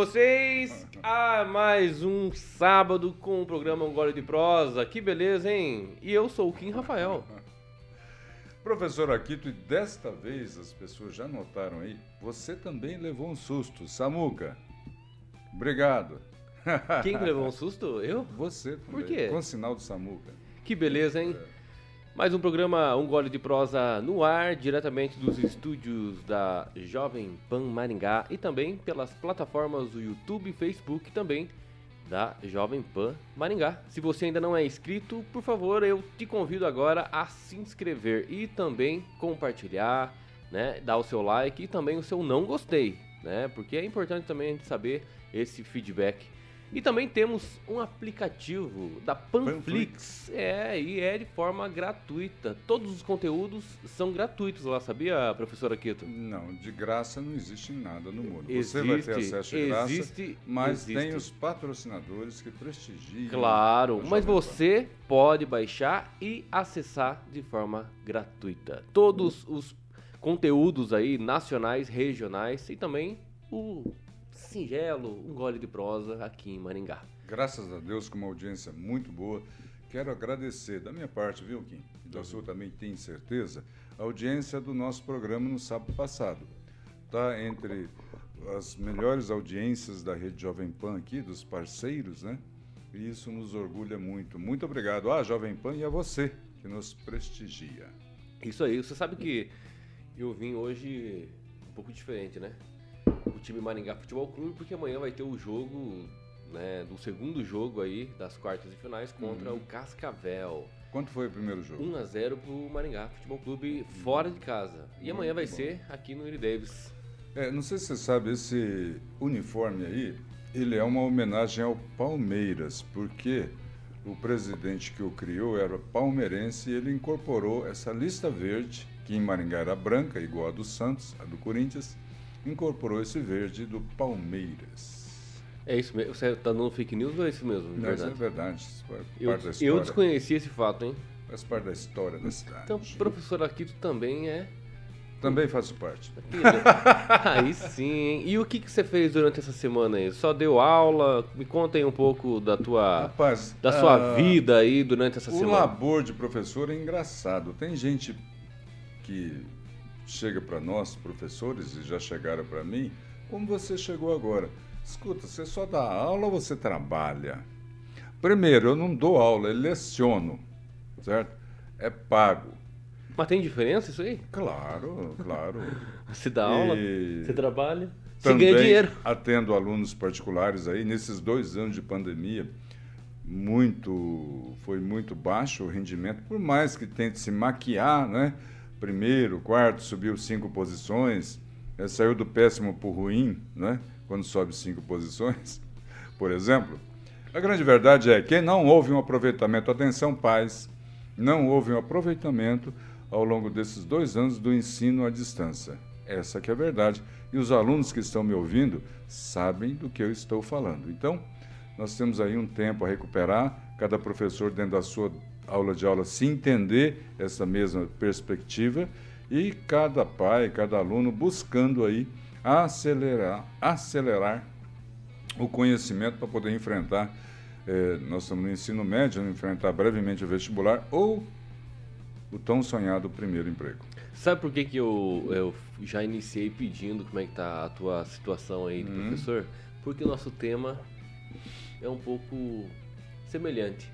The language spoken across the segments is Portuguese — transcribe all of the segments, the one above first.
vocês a mais um sábado com o programa Um Gole de Prosa. Que beleza, hein? E eu sou o Kim Rafael. Professor Aquito, e desta vez as pessoas já notaram aí, você também levou um susto. Samuca, obrigado. Quem levou um susto? Eu? Você também. Por quê? Com sinal do Samuca. Que beleza, hein? É. Mais um programa Um Gole de Prosa no ar, diretamente dos estúdios da Jovem Pan Maringá e também pelas plataformas do YouTube e Facebook também da Jovem Pan Maringá. Se você ainda não é inscrito, por favor, eu te convido agora a se inscrever e também compartilhar, né, dar o seu like e também o seu não gostei, né? Porque é importante também a gente saber esse feedback. E também temos um aplicativo da Panflix. É, e é de forma gratuita. Todos os conteúdos são gratuitos lá, sabia, professora Quito? Não, de graça não existe nada no mundo. você Existe, vai ter acesso de graça, existe, mas existe. tem os patrocinadores que prestigiam. Claro, mas você pode baixar e acessar de forma gratuita. Todos os conteúdos aí nacionais, regionais e também o singelo, um gole de prosa aqui em Maringá. Graças a Deus, com uma audiência muito boa. Quero agradecer da minha parte, viu, Kim? E da sua também tem certeza, a audiência do nosso programa no sábado passado. Está entre as melhores audiências da Rede Jovem Pan aqui, dos parceiros, né? E isso nos orgulha muito. Muito obrigado à Jovem Pan e a você que nos prestigia. Isso aí, você sabe que eu vim hoje um pouco diferente, né? O time Maringá Futebol Clube, porque amanhã vai ter o jogo, né, do segundo jogo aí das quartas e finais contra o Cascavel. Quanto foi o primeiro jogo? 1 a 0 pro Maringá Futebol Clube fora de casa. E amanhã vai bom. ser aqui no Willie Davis. É, não sei se você sabe, esse uniforme aí, ele é uma homenagem ao Palmeiras, porque o presidente que o criou era palmeirense e ele incorporou essa lista verde, que em Maringá era branca, igual a do Santos, a do Corinthians, incorporou esse verde do Palmeiras. É isso mesmo? Você tá dando fake news ou é isso mesmo? Não, isso é verdade? verdade, Eu, eu desconheci esse fato, hein? Faz parte da história da cidade. Então, professor Aquito também é Também faço parte. Aí sim, hein? E o que, que você fez durante essa semana aí? Só deu aula? Me conta aí um pouco da tua, Rapaz, da sua ah, vida aí durante essa O semana. labor de professor é engraçado. Tem gente que chega para nós, professores, e já chegaram para mim, como você chegou agora. Escuta, você só dá aula ou você trabalha? Primeiro, eu não dou aula, eu leciono, certo? É pago. Mas tem diferença isso aí? Claro, claro. Você dá aula, E você trabalha, você ganha dinheiro. atendo alunos particulares aí. Nesses dois anos de pandemia, muito foi muito baixo o rendimento, por mais que tente se maquiar, né? Primeiro, quarto, subiu cinco posições, eh, saiu do péssimo para o ruim, né? Quando sobe cinco posições, por exemplo. A grande verdade é que não houve um aproveitamento, atenção pais, não houve um aproveitamento ao longo desses dois anos do ensino à distância. Essa que é a verdade. E os alunos que estão me ouvindo sabem do que eu estou falando. Então, nós temos aí um tempo a recuperar, cada professor dentro da sua aula de aula se entender essa mesma perspectiva e cada pai, cada aluno buscando aí acelerar, acelerar o conhecimento para poder enfrentar, eh, nós estamos no ensino médio, enfrentar brevemente o vestibular ou o tão sonhado primeiro emprego. Sabe por que, que eu, eu já iniciei pedindo como é que tá a tua situação aí Hum. professor? Porque o nosso tema é um pouco semelhante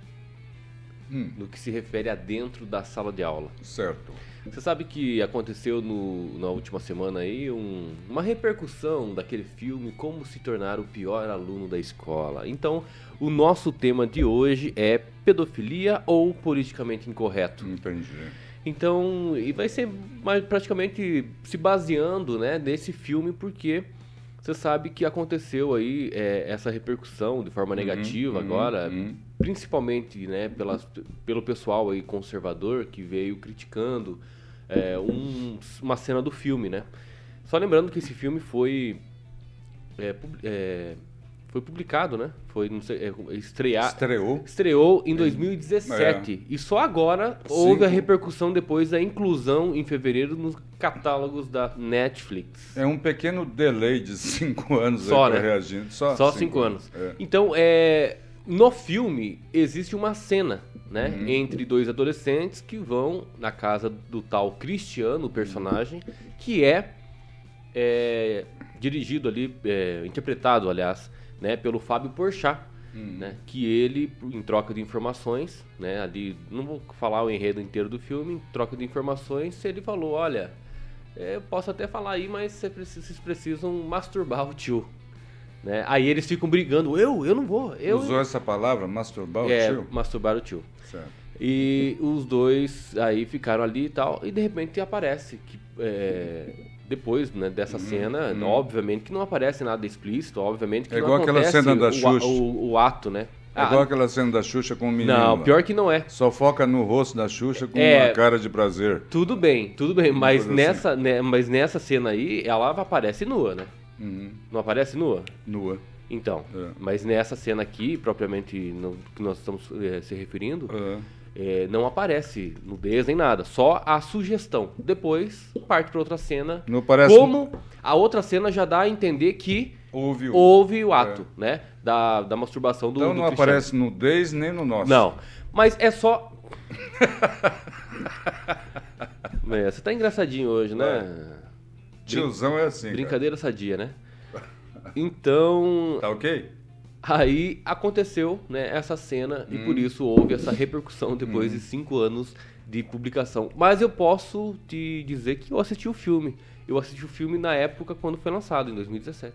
Hum, no que se refere a dentro da sala de aula. certo. Você sabe que aconteceu no- na última semana aí um- uma repercussão daquele filme Como se tornar o pior aluno da escola. Então, o nosso tema de hoje é pedofilia ou politicamente incorreto. Entendi. Então, e vai ser mais praticamente se baseando, né, nesse filme porque você sabe que aconteceu aí é, essa repercussão de forma negativa uhum, agora, uhum. principalmente, né, pelas, pelo pessoal aí conservador que veio criticando é, um- uma cena do filme, né? Só lembrando que esse filme foi é, é, foi publicado, né? Foi não sei, é, estrear, Estreou. estreou em 2017 e só agora houve a repercussão depois da inclusão em fevereiro nos catálogos da Netflix. É um pequeno delay de cinco anos Só, né? reagir. Só, Só cinco anos. É. Então, é, no filme existe uma cena, né, Uhum. entre dois adolescentes que vão na casa do tal Cristiano, o personagem, que é, é, dirigido ali, é, interpretado, aliás, né, pelo Fábio Porchat. Uhum. Né, que ele, em troca de informações, né, ali, não vou falar o enredo inteiro do filme, em troca de informações, ele falou, olha, é, eu posso até falar aí, mas vocês precisam masturbar o tio. Né? Aí eles ficam brigando, eu, eu não vou, eu... Usou essa palavra, masturbar o é, tio? masturbar o tio. Certo. E os dois aí ficaram ali e tal, e de repente aparece que é, depois né, dessa cena, obviamente que não aparece nada explícito, obviamente que Uhum, É não igual aquela cena da Xuxa. o, o ato, né? É igual aquela cena da Xuxa com o menino. não, pior que não é. Só foca no rosto da Xuxa com É. uma cara de prazer. Tudo bem, tudo bem, mas coisa nessa, né, mas nessa cena aí, ela aparece nua, né? Uhum. Não aparece nua? Nua. Então, É. mas nessa cena aqui, propriamente no que nós estamos eh, se referindo, Ah. Eh, não aparece nudez nem nada, só a sugestão. Depois parte para outra cena. Não parece- Como a outra cena já dá a entender que Houve o... houve o ato, né? Da, da masturbação do Então do não Cristiano. aparece nudez nem no nosso. Não, mas é só. É, você tá engraçadinho hoje, né? Tiozão é assim, cara. Brincadeira sadia, né? Então, Tá ok? Aí aconteceu né, essa cena e Hum. por isso houve essa repercussão depois de cinco anos de publicação. Mas eu posso te dizer que eu assisti o filme. Eu assisti o filme na época quando foi lançado, em 2017.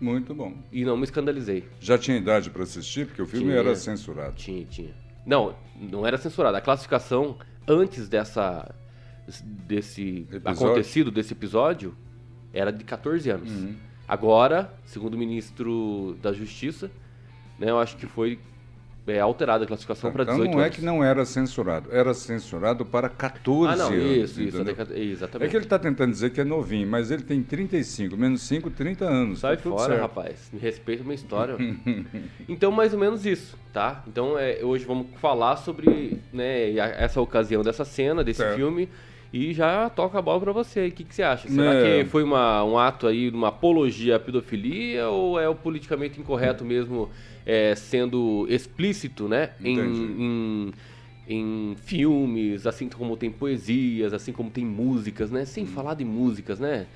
Muito bom. E não me escandalizei. Já tinha idade para assistir, porque o filme Tinha. era censurado. Tinha, tinha. Não, não era censurado. A classificação antes dessa desse Episódio? acontecido, desse episódio, era de 14 anos. Uhum. Agora, segundo o ministro da Justiça, né, eu acho que foi é, alterada a classificação para Então 18 não é anos. que não era censurado, era censurado para 14 Ah, não, anos. isso, isso, exatamente. É que ele está tentando dizer que é novinho, mas ele tem 35, menos 5, 30 anos. Sai tá fora, certo. rapaz. Me respeita a minha história. então, mais ou menos isso, tá? Então, é, hoje vamos falar sobre né, essa ocasião dessa cena, desse Certo. filme. E já toca a bola pra você. O que, que você acha? Será É. que foi uma, um ato aí, uma apologia à pedofilia ou é o politicamente incorreto mesmo é, sendo explícito, né? Em, em, em filmes, assim como tem poesias, assim como tem músicas, né? Hum. Sem falar de músicas, né?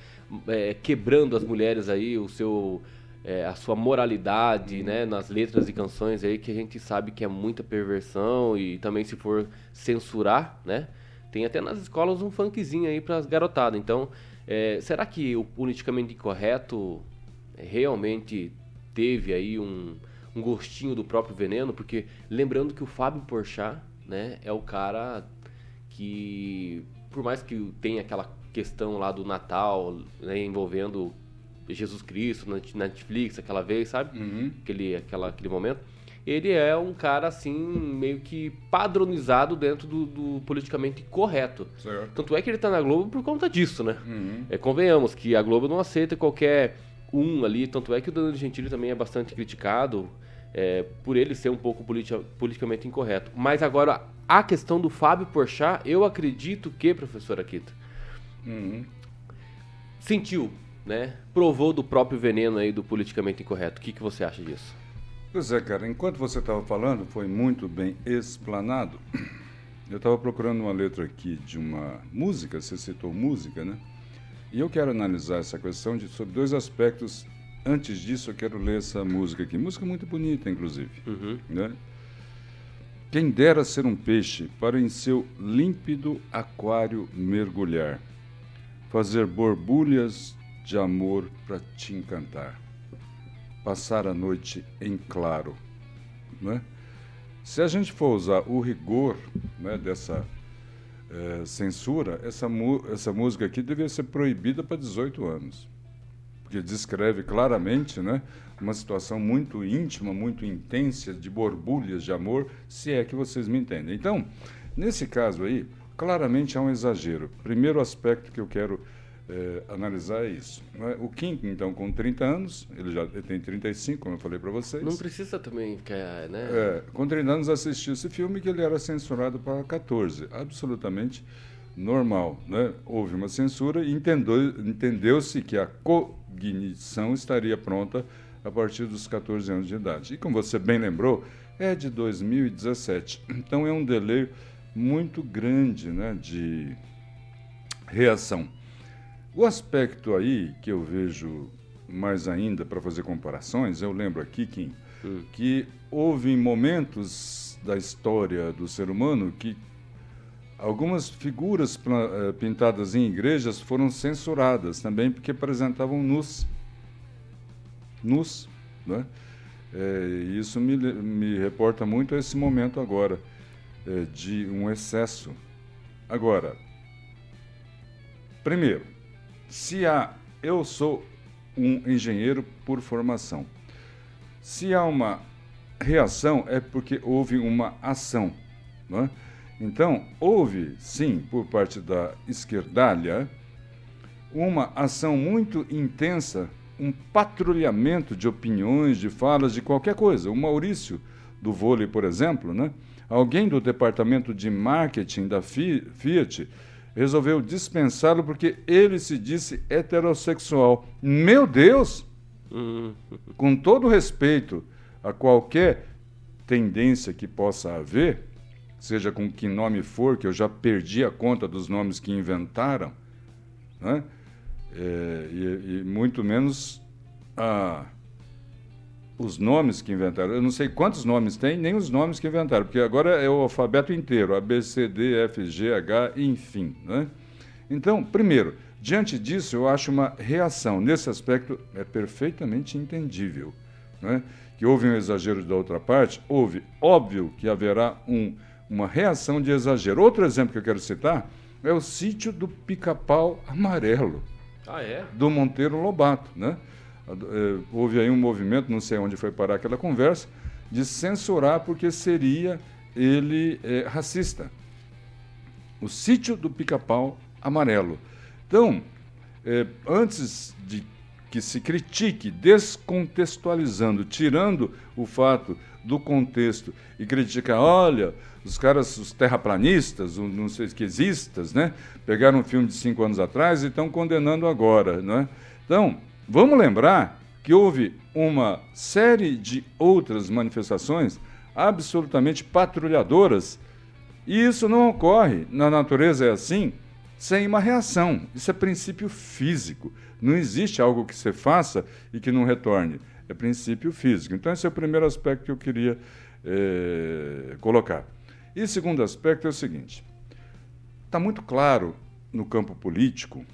É, quebrando as mulheres aí, o seu é, a sua moralidade, Hum. né, nas letras e canções aí que a gente sabe que é muita perversão e também se for censurar, né, tem até nas escolas um funkzinho aí para as garotadas. Então, é, será que o politicamente incorreto é, realmente teve aí um, um gostinho do próprio veneno? Porque lembrando que o Fábio Porchat, né, é o cara que por mais que tenha aquela questão lá do Natal, né, envolvendo Jesus Cristo na na Netflix aquela vez, sabe? Uhum. Aquele, aquela, aquele momento. Ele é um cara assim, meio que padronizado dentro do, do politicamente correto. Certo. Tanto é que ele tá na Globo por conta disso, né? Uhum. É, convenhamos que a Globo não aceita qualquer um ali, tanto é que o Danilo Gentili também é bastante criticado é, por ele ser um pouco politi- politicamente incorreto. Mas agora, a questão do Fábio Porchat, eu acredito que, professora Akita, Uhum. sentiu, né? Provou do próprio veneno aí do politicamente incorreto. O que, que você acha disso? Pois é, cara, enquanto você estava falando, foi muito bem explanado. Eu estava procurando uma letra aqui de uma música, você citou música, né? E eu quero analisar essa questão de, sobre dois aspectos. Antes disso, eu quero ler essa música aqui. Música muito bonita, inclusive. Uhum. Né? Quem dera ser um peixe para em seu límpido aquário mergulhar, fazer borbulhas de amor para te encantar, passar a noite em claro. Né? Se a gente for usar o rigor né, dessa eh, censura, essa, essa música aqui devia ser proibida para 18 anos porque descreve claramente né, uma situação muito íntima, muito intensa, de borbulhas de amor, se é que vocês me entendem. Então, nesse caso aí, claramente há um exagero. Primeiro aspecto que eu quero é, analisar isso. É? O Kim, então, com 30 anos, ele já tem 35, como eu falei para vocês. Não precisa também ficar, né? É, com 30 anos assistiu esse filme que ele era censurado para 14. Absolutamente normal. Né? Houve uma censura e entendeu-se que a cognição estaria pronta a partir dos 14 anos de idade. E como você bem lembrou, é de 2017. Então é um delay muito grande né, de reação. O aspecto aí que eu vejo mais ainda para fazer comparações, eu lembro aqui, Kim, hum. que houve momentos da história do ser humano que algumas figuras eh, pintadas em igrejas foram censuradas também porque apresentavam nus. Nus, né? É, isso me, me reporta muito a esse momento agora é, de um excesso. Agora, primeiro, se há, eu sou um engenheiro por formação. Se há uma reação, é porque houve uma ação. Não é? Então, houve, sim, por parte da esquerdalha, uma ação muito intensa, um patrulhamento de opiniões, de falas, de qualquer coisa. O Maurício, do vôlei, por exemplo, né? alguém do departamento de marketing da Fiat resolveu dispensá-lo porque ele se disse heterossexual. Meu Deus! Uhum. Com todo respeito a qualquer tendência que possa haver, seja com que nome for, que eu já perdi a conta dos nomes que inventaram, né? É, e, e, muito menos a os nomes que inventaram. Eu não sei quantos nomes tem, nem os nomes que inventaram, porque agora é o alfabeto inteiro, A, B, C, D, F, G, H, enfim. Né? Então, primeiro, diante disso, eu acho uma reação. Nesse aspecto, é perfeitamente entendível. Né? Que houve um exagero da outra parte, houve. Óbvio que haverá um, uma reação de exagero. Outro exemplo que eu quero citar é o sítio do pica-pau amarelo. Ah, é? Do Monteiro Lobato, né? É, houve aí um movimento, não sei onde foi parar aquela conversa, de censurar porque seria ele é, racista. O sítio do pica-pau amarelo. Então, é, antes de que se critique, descontextualizando, tirando o fato do contexto e criticar, olha, os caras, os terraplanistas, os não sei esquisistas, né, pegaram um filme de cinco anos atrás e estão condenando agora, né? Então, Vamos lembrar que houve uma série de outras manifestações absolutamente patrulhadoras e isso não ocorre, na natureza é assim, sem uma reação. Isso é princípio físico. Não existe algo que você faça e que não retorne. É princípio físico. Então, esse é o primeiro aspecto que eu queria é, colocar. E segundo aspecto é o seguinte: está muito claro no campo político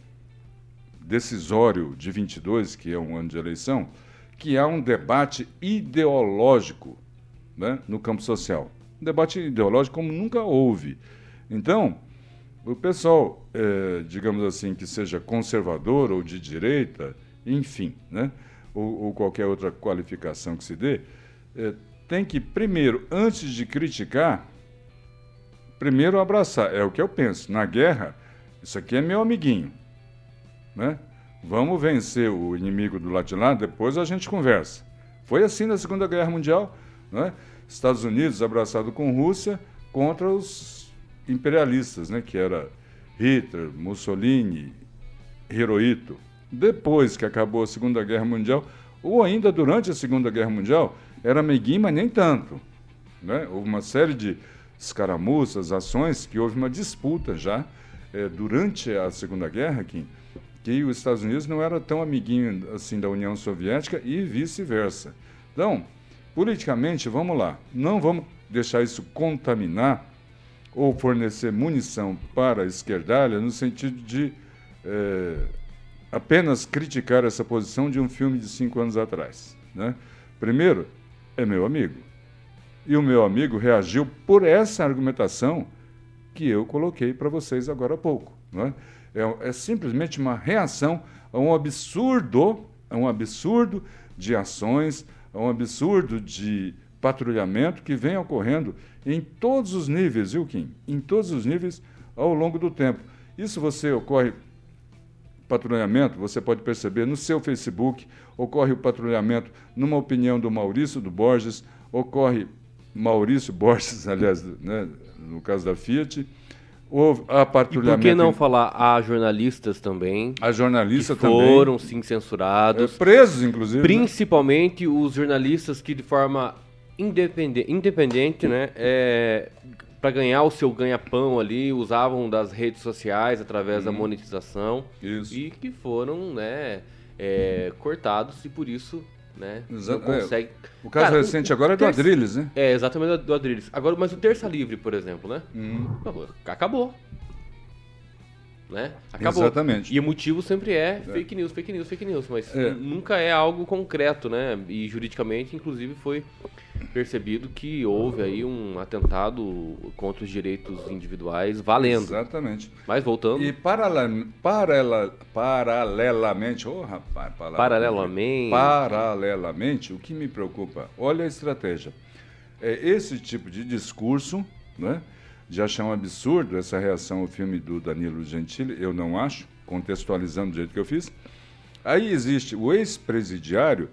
decisório de 22, que é um ano de eleição, que há um debate ideológico né, no campo social. Um debate ideológico como nunca houve. Então, o pessoal, é, digamos assim, que seja conservador ou de direita, enfim, né, ou, ou qualquer outra qualificação que se dê, é, tem que, primeiro, antes de criticar, primeiro abraçar. É o que eu penso. Na guerra, isso aqui é meu amiguinho. Né? Vamos vencer o inimigo do lado de lá, depois a gente conversa. Foi assim na Segunda Guerra Mundial, né? Estados Unidos abraçado com Rússia contra os imperialistas, né? que era Hitler, Mussolini, Hirohito. Depois que acabou a Segunda Guerra Mundial, ou ainda durante a Segunda Guerra Mundial, era amiguinho, mas nem tanto. Né? Houve uma série de escaramuças, ações, que houve uma disputa já é, durante a Segunda Guerra, Kim, que os Estados Unidos não era tão amiguinho assim da União Soviética e vice-versa. Então, politicamente, vamos lá, não vamos deixar isso contaminar ou fornecer munição para a esquerdalha no sentido de é, apenas criticar essa posição de um filme de cinco anos atrás. Né? Primeiro, é meu amigo. E o meu amigo reagiu por essa argumentação que eu coloquei para vocês agora há pouco. Né? É, é simplesmente uma reação a um absurdo, a um absurdo de ações, a um absurdo de patrulhamento que vem ocorrendo em todos os níveis, viu, Kim? Em todos os níveis ao longo do tempo. Isso você ocorre patrulhamento, você pode perceber no seu Facebook, ocorre o patrulhamento numa opinião do Maurício do Borges, ocorre Maurício Borges, aliás, né, no caso da Fiat, houve. E por que não falar a jornalistas também? A jornalista que também. Foram sim censurados. É, presos, inclusive. Né? Principalmente né? os jornalistas que de forma independente, independente né, é, para ganhar o seu ganha-pão ali, usavam das redes sociais através da uhum. monetização. Isso. E que foram, né, é, cortados e por isso né? Exato. Não consegue. É. O caso Cara, recente o, agora é do terça... Adrilles, né? É, exatamente do Adrilles. Agora, mas o Terça Livre, por exemplo, né? Hum. Acabou. Né? Acabou. Exatamente. E o motivo sempre é, é, fake news, fake news, fake news, mas é. nunca é algo concreto, né? E juridicamente, inclusive, foi percebido que houve aí um atentado contra os direitos individuais valendo. Exatamente. Mas voltando. E paralela, paralela, paralelamente, oh, rapaz, paralelamente. Paralelamente, o que me preocupa, olha a estratégia. É esse tipo de discurso, né? De achar um absurdo essa reação ao filme do Danilo Gentili, eu não acho, contextualizando do jeito que eu fiz. Aí existe o ex-presidiário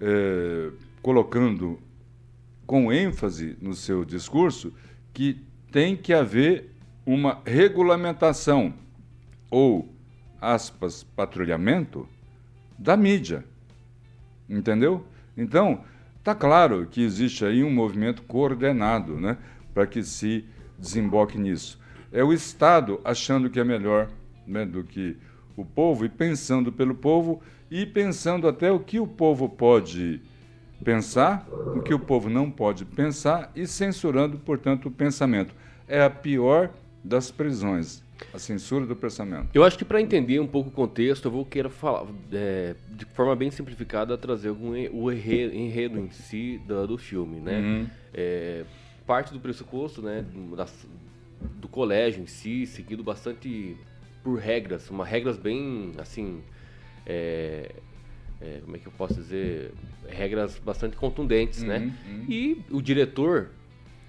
é, colocando com ênfase no seu discurso que tem que haver uma regulamentação ou, aspas, patrulhamento da mídia. Entendeu? Então, está claro que existe aí um movimento coordenado né, para que se desemboque nisso. É o Estado achando que é melhor né, do que o povo e pensando pelo povo e pensando até o que o povo pode pensar o que o povo não pode pensar e censurando, portanto, o pensamento. É a pior das prisões, a censura do pensamento. Eu acho que para entender um pouco o contexto, eu vou querer falar, é, de forma bem simplificada, trazer algum, o enredo, enredo em si do, do filme, né? Uhum. É, parte do pressuposto, né, das, do colégio em si, seguido bastante por regras, uma regras bem, assim, é, é, como é que eu posso dizer, regras bastante contundentes, né? uhum, né? Uhum. E o diretor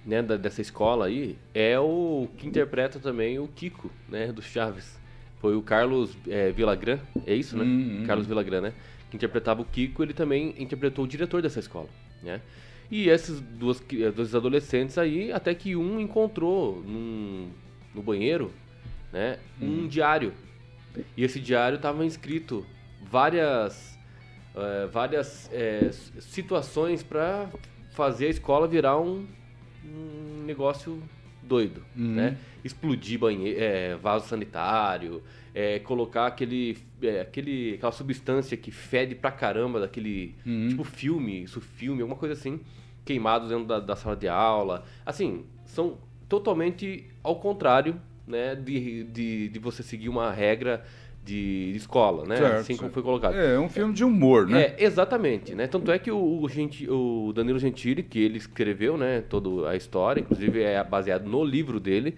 né, da, dessa escola aí é o que interpreta também o Kiko, né, do Chaves. Foi o Carlos é, é isso, né? Uhum. Carlos Vilagran, né? Que interpretava o Kiko, ele também interpretou o diretor dessa escola, né? E esses duas, dois adolescentes aí, até que um encontrou num, no banheiro, né, um uhum. diário. E esse diário estava inscrito várias é, várias é, situações para fazer a escola virar um, um negócio doido, uhum. né? Explodir banheiro, é, vaso sanitário, é, colocar aquele, é, aquele, aquela substância que fede pra caramba daquele, uhum. tipo filme, isso filme, alguma coisa assim, queimados dentro da, da, sala de aula. Assim, são totalmente ao contrário, né, de, de, de você seguir uma regra de escola, né? Certo, assim como foi colocado. É, é um filme de humor, né? É, exatamente, né? Tanto é que o, o, o Danilo Gentili, que ele escreveu, né, toda a história, inclusive é baseado no livro dele,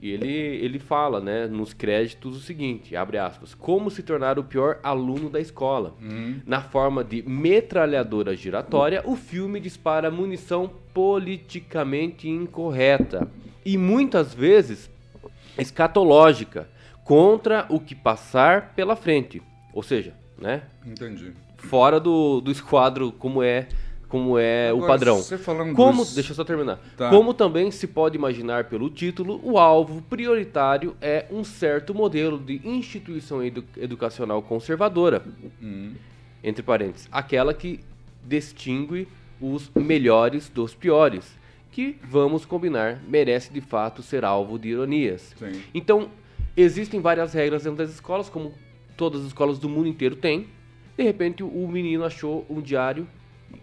e ele, ele fala, né, nos créditos o seguinte, abre aspas, como se tornar o pior aluno da escola. Uhum. Na forma de metralhadora giratória, o filme dispara munição politicamente incorreta e muitas vezes escatológica contra o que passar pela frente. Ou seja, né? Entendi. Fora do, do esquadro como é como é Agora, o padrão. Você falando como, dos... deixa eu só terminar. Tá. Como também se pode imaginar pelo título, o alvo prioritário é um certo modelo de instituição edu educacional conservadora. Hum. Entre parênteses, aquela que distingue os melhores dos piores, que vamos combinar, merece de fato ser alvo de ironias. Sim. Então, Existem várias regras dentro das escolas, como todas as escolas do mundo inteiro têm. De repente, o menino achou um diário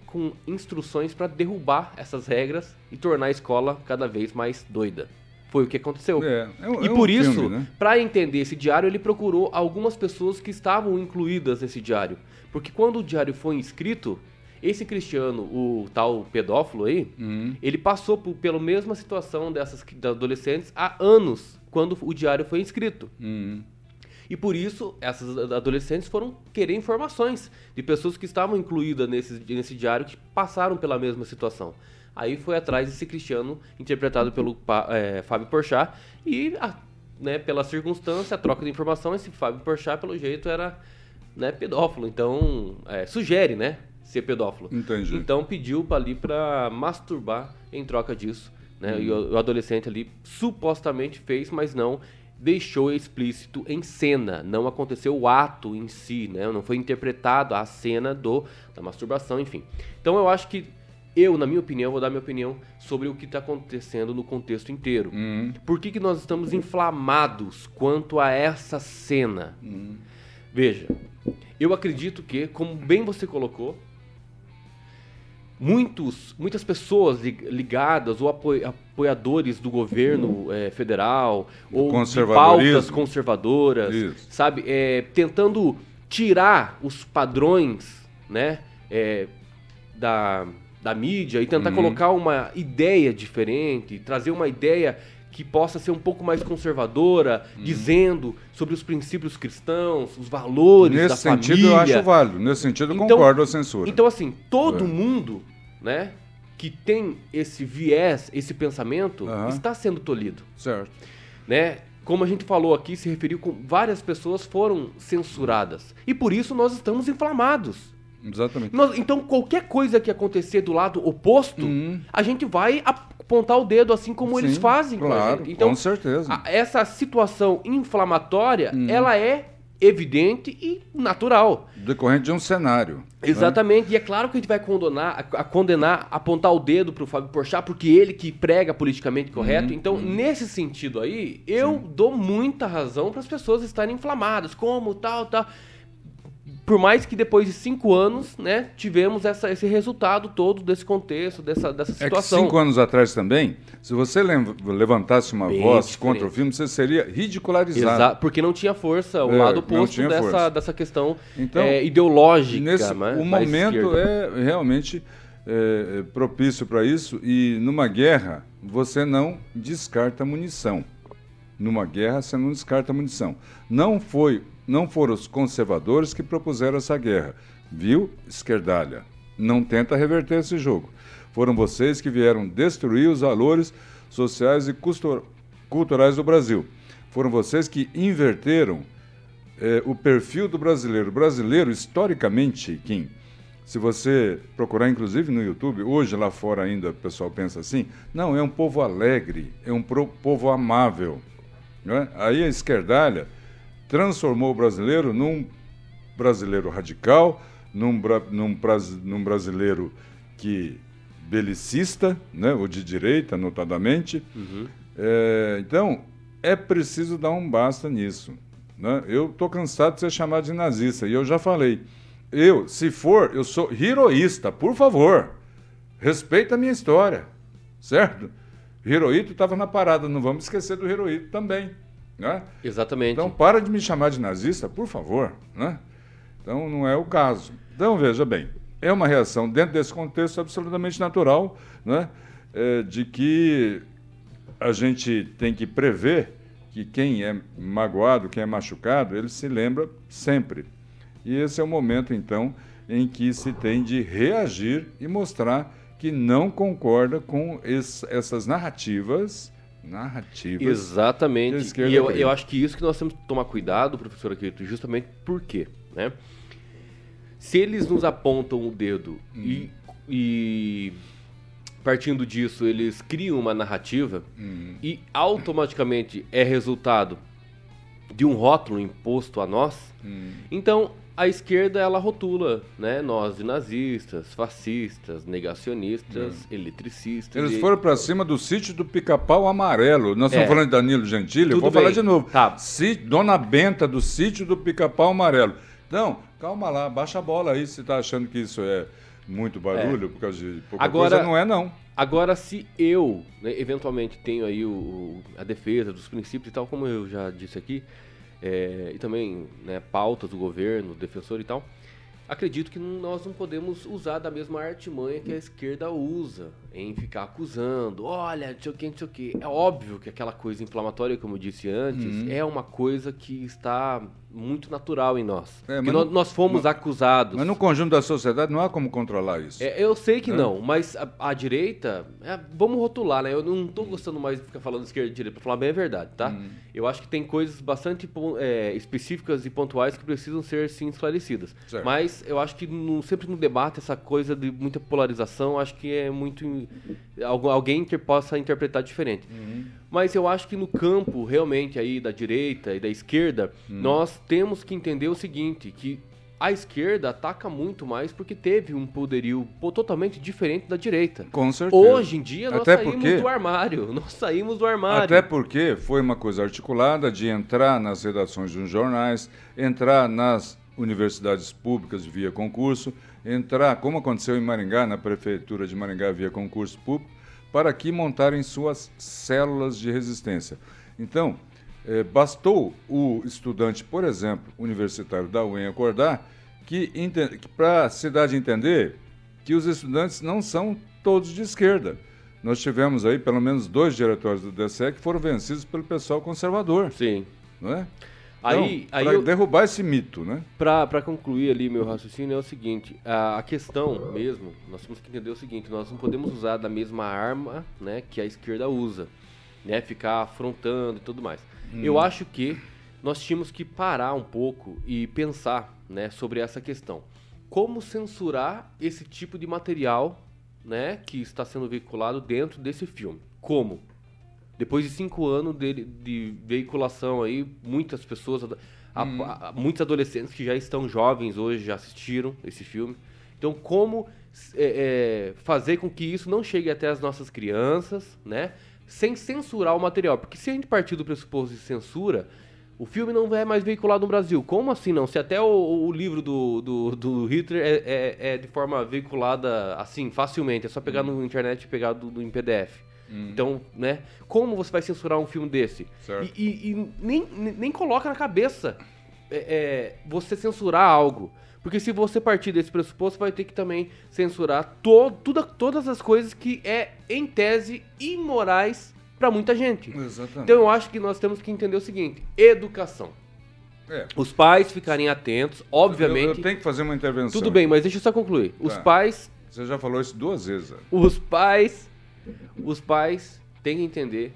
com instruções para derrubar essas regras e tornar a escola cada vez mais doida. Foi o que aconteceu. É, é um, e é por um isso, filme, né? para entender esse diário, ele procurou algumas pessoas que estavam incluídas nesse diário. Porque quando o diário foi inscrito, esse Cristiano, o tal pedófilo aí, uhum. ele passou por, pela mesma situação dessas adolescentes há anos quando o diário foi inscrito. Uhum. E por isso, essas adolescentes foram querer informações de pessoas que estavam incluídas nesse, nesse diário que passaram pela mesma situação. Aí foi atrás desse Cristiano, interpretado pelo é, Fábio Porchat, e a, né, pela circunstância, a troca de informação, esse Fábio Porchat, pelo jeito, era né, pedófilo. Então, é, sugere, né, ser pedófilo. Entendi. Então, pediu ali para masturbar em troca disso. Né? E o, o adolescente ali supostamente fez, mas não deixou explícito em cena, não aconteceu o ato em si, né? Não foi interpretado a cena do da masturbação, enfim. Então eu acho que eu, na minha opinião, vou dar minha opinião sobre o que está acontecendo no contexto inteiro. Hum, Por que, que nós estamos inflamados quanto a essa cena? hum. Veja, eu acredito que, como bem você colocou, muitos, muitas pessoas li- ligadas ou apo- apoiadores do governo eh, federal ou de pautas conservadoras, Isso. sabe, eh, tentando tirar os padrões, né, eh, da, da mídia e tentar Uhum. colocar uma ideia diferente, trazer uma ideia que possa ser um pouco mais conservadora, Uhum. dizendo sobre os princípios cristãos, os valores da Nesse sentido, família. eu acho válido. Nesse sentido, eu Então- concordo com a censura. Então, assim, todo É. mundo, né, que tem esse viés, esse pensamento, Aham. está sendo tolhido, Certo. né? Como a gente falou aqui, se referiu com várias pessoas foram censuradas. E por isso nós estamos inflamados. Exatamente. Nós- então, qualquer coisa que acontecer do lado oposto, Hum. a gente vai apontar o dedo assim como eles Sim, fazem com a Claro, gente. Então, com certeza. a- essa situação inflamatória, Hum. ela é evidente e natural. Decorrente de um cenário. né? Exatamente, e é claro que a gente vai condenar, a, condenar, apontar o dedo pro Fábio Porchat, porque ele que prega politicamente correto. Uhum, então, nesse sentido aí, eu dou muita razão para as pessoas estarem inflamadas, como tal, tal. Por mais que depois de cinco anos, né, tivemos essa, esse resultado todo desse contexto, dessa, dessa É que situação. cinco anos atrás também, se você levantasse uma Bem voz diferente. contra o filme, você seria ridicularizado. Exa porque não tinha força, o É, lado oposto dessa, força. dessa questão Então, é, ideológica. Nesse, né, o momento é realmente é, é, propício para isso e numa guerra você não descarta munição. Numa guerra você não descarta munição. Não foi, não foram os conservadores que propuseram essa guerra, viu? Esquerdalha. Não tenta reverter esse jogo. Foram vocês que vieram destruir os valores sociais e culturais do Brasil. Foram vocês que inverteram é, o perfil do brasileiro. O brasileiro, historicamente, Kim, se você procurar, inclusive no YouTube, hoje lá fora ainda o pessoal pensa assim, não, é um povo alegre, é um povo amável. não é? Aí a esquerdalha transformou o brasileiro num brasileiro radical, num, bra- num num brasileiro que belicista, né, ou de direita, notadamente. Uhum. É, então, é preciso dar um basta nisso. né? Eu estou cansado de ser chamado de nazista, e eu já falei. Eu, se for, eu sou heroísta, por favor. Respeita a minha história, certo? Hirohito estava na parada, não vamos esquecer do Hirohito também. Né? Exatamente. Então, para de me chamar de nazista, por favor. Né? Então, não é o caso. Então, veja bem, é uma reação dentro desse contexto absolutamente natural, né? É, de que a gente tem que prever que quem é magoado, quem é machucado, ele se lembra sempre. E esse é o momento, então, em que se tem de reagir e mostrar que não concorda com es- essas narrativas, narrativas Exatamente. E eu, eu acho que isso que nós temos que tomar cuidado, professor Aquito, justamente por quê? Né? Se eles nos apontam o dedo e, e, partindo disso, eles criam uma narrativa Hum, e automaticamente é resultado de um rótulo imposto a nós, hum. então a esquerda ela rotula, né, nós de nazistas, fascistas, negacionistas, eletricistas. Eles e- foram para cima do sítio do Pica-Pau Amarelo. Nós É. estamos falando de Danilo Gentili, eu Tudo vou falar bem. de novo. Tá. Si- Dona Benta do sítio do Pica-Pau Amarelo. Então, calma lá, baixa a bola aí se está achando que isso é muito barulho por causa de pouca Agora- coisa. Não é, não. Agora, se eu, né, eventualmente, tenho aí o, o- a defesa dos princípios e tal, como eu já disse aqui, é, e também né, pautas do governo, defensor e tal, acredito que nós não podemos usar da mesma artimanha que a esquerda usa, em ficar acusando, olha, não sei o que, não sei o que. É óbvio que aquela coisa inflamatória, como eu disse antes, Uhum. é uma coisa que está muito natural em nós. É, mas nós, nós fomos acusados. Mas no conjunto da sociedade não há como controlar isso. É, eu sei que É. não, mas a, a direita, é, vamos rotular, né? Eu não tô gostando mais de ficar falando esquerda e direita, pra falar bem a verdade, tá? Hum. Eu acho que tem coisas bastante é, específicas e pontuais que precisam ser, sim, esclarecidas. Certo. Mas eu acho que no- sempre no debate, essa coisa de muita polarização, acho que é muito... algu- Alguém que possa interpretar diferente. Uhum. Mas eu acho que no campo, realmente, aí da direita e da esquerda, Hum. nós temos que entender o seguinte, que a esquerda ataca muito mais porque teve um poderio totalmente diferente da direita. Com certeza. Hoje em dia, nós Até saímos porque- do armário. Nós saímos do armário. Até porque foi uma coisa articulada de entrar nas redações dos jornais, entrar nas universidades públicas via concurso, entrar, como aconteceu em Maringá, na prefeitura de Maringá via concurso público, para que montarem suas células de resistência. Então, eh, bastou o estudante, por exemplo, universitário da UEM acordar, que, que para a cidade entender que os estudantes não são todos de esquerda. Nós tivemos aí pelo menos dois diretórios do DSE que foram vencidos pelo pessoal conservador, Sim. não é? Aí, Então, aí para eu, derrubar esse mito, né? pra concluir ali meu raciocínio é o seguinte, a, a questão mesmo, nós temos que entender o seguinte, nós não podemos usar da mesma arma, né, que a esquerda usa, né, ficar afrontando e tudo mais. Eu acho que nós tínhamos que parar um pouco e pensar, né, sobre essa questão. Como censurar esse tipo de material, né, que está sendo veiculado dentro desse filme? Como? Depois de cinco anos dele, de veiculação aí, muitas pessoas, a- a- muitos adolescentes que já estão jovens hoje já assistiram esse filme. Então, como é, é, fazer com que isso não chegue até as nossas crianças, né? Sem censurar o material. Porque se a gente partir do pressuposto de censura, o filme não é mais veiculado no Brasil. Como assim não? Se até o, o livro do, do, do Hitler é, é- é de forma veiculada assim, facilmente. É só pegar no internet e pegar do, do, em PDF. Então, né? Como você vai censurar um filme desse? E, e- e nem, nem coloca na cabeça é, é, você censurar algo. Porque se você partir desse pressuposto, vai ter que também censurar to, tudo, todas as coisas que é, em tese, imorais pra muita gente. Exatamente. Então eu acho que nós temos que entender o seguinte: educação. É. Os pais ficarem atentos, Eu, obviamente. eu tenho que fazer uma intervenção. Tudo bem, mas deixa eu só concluir. Os Tá. pais Você já falou isso duas vezes. Zé. os pais, os pais têm que entender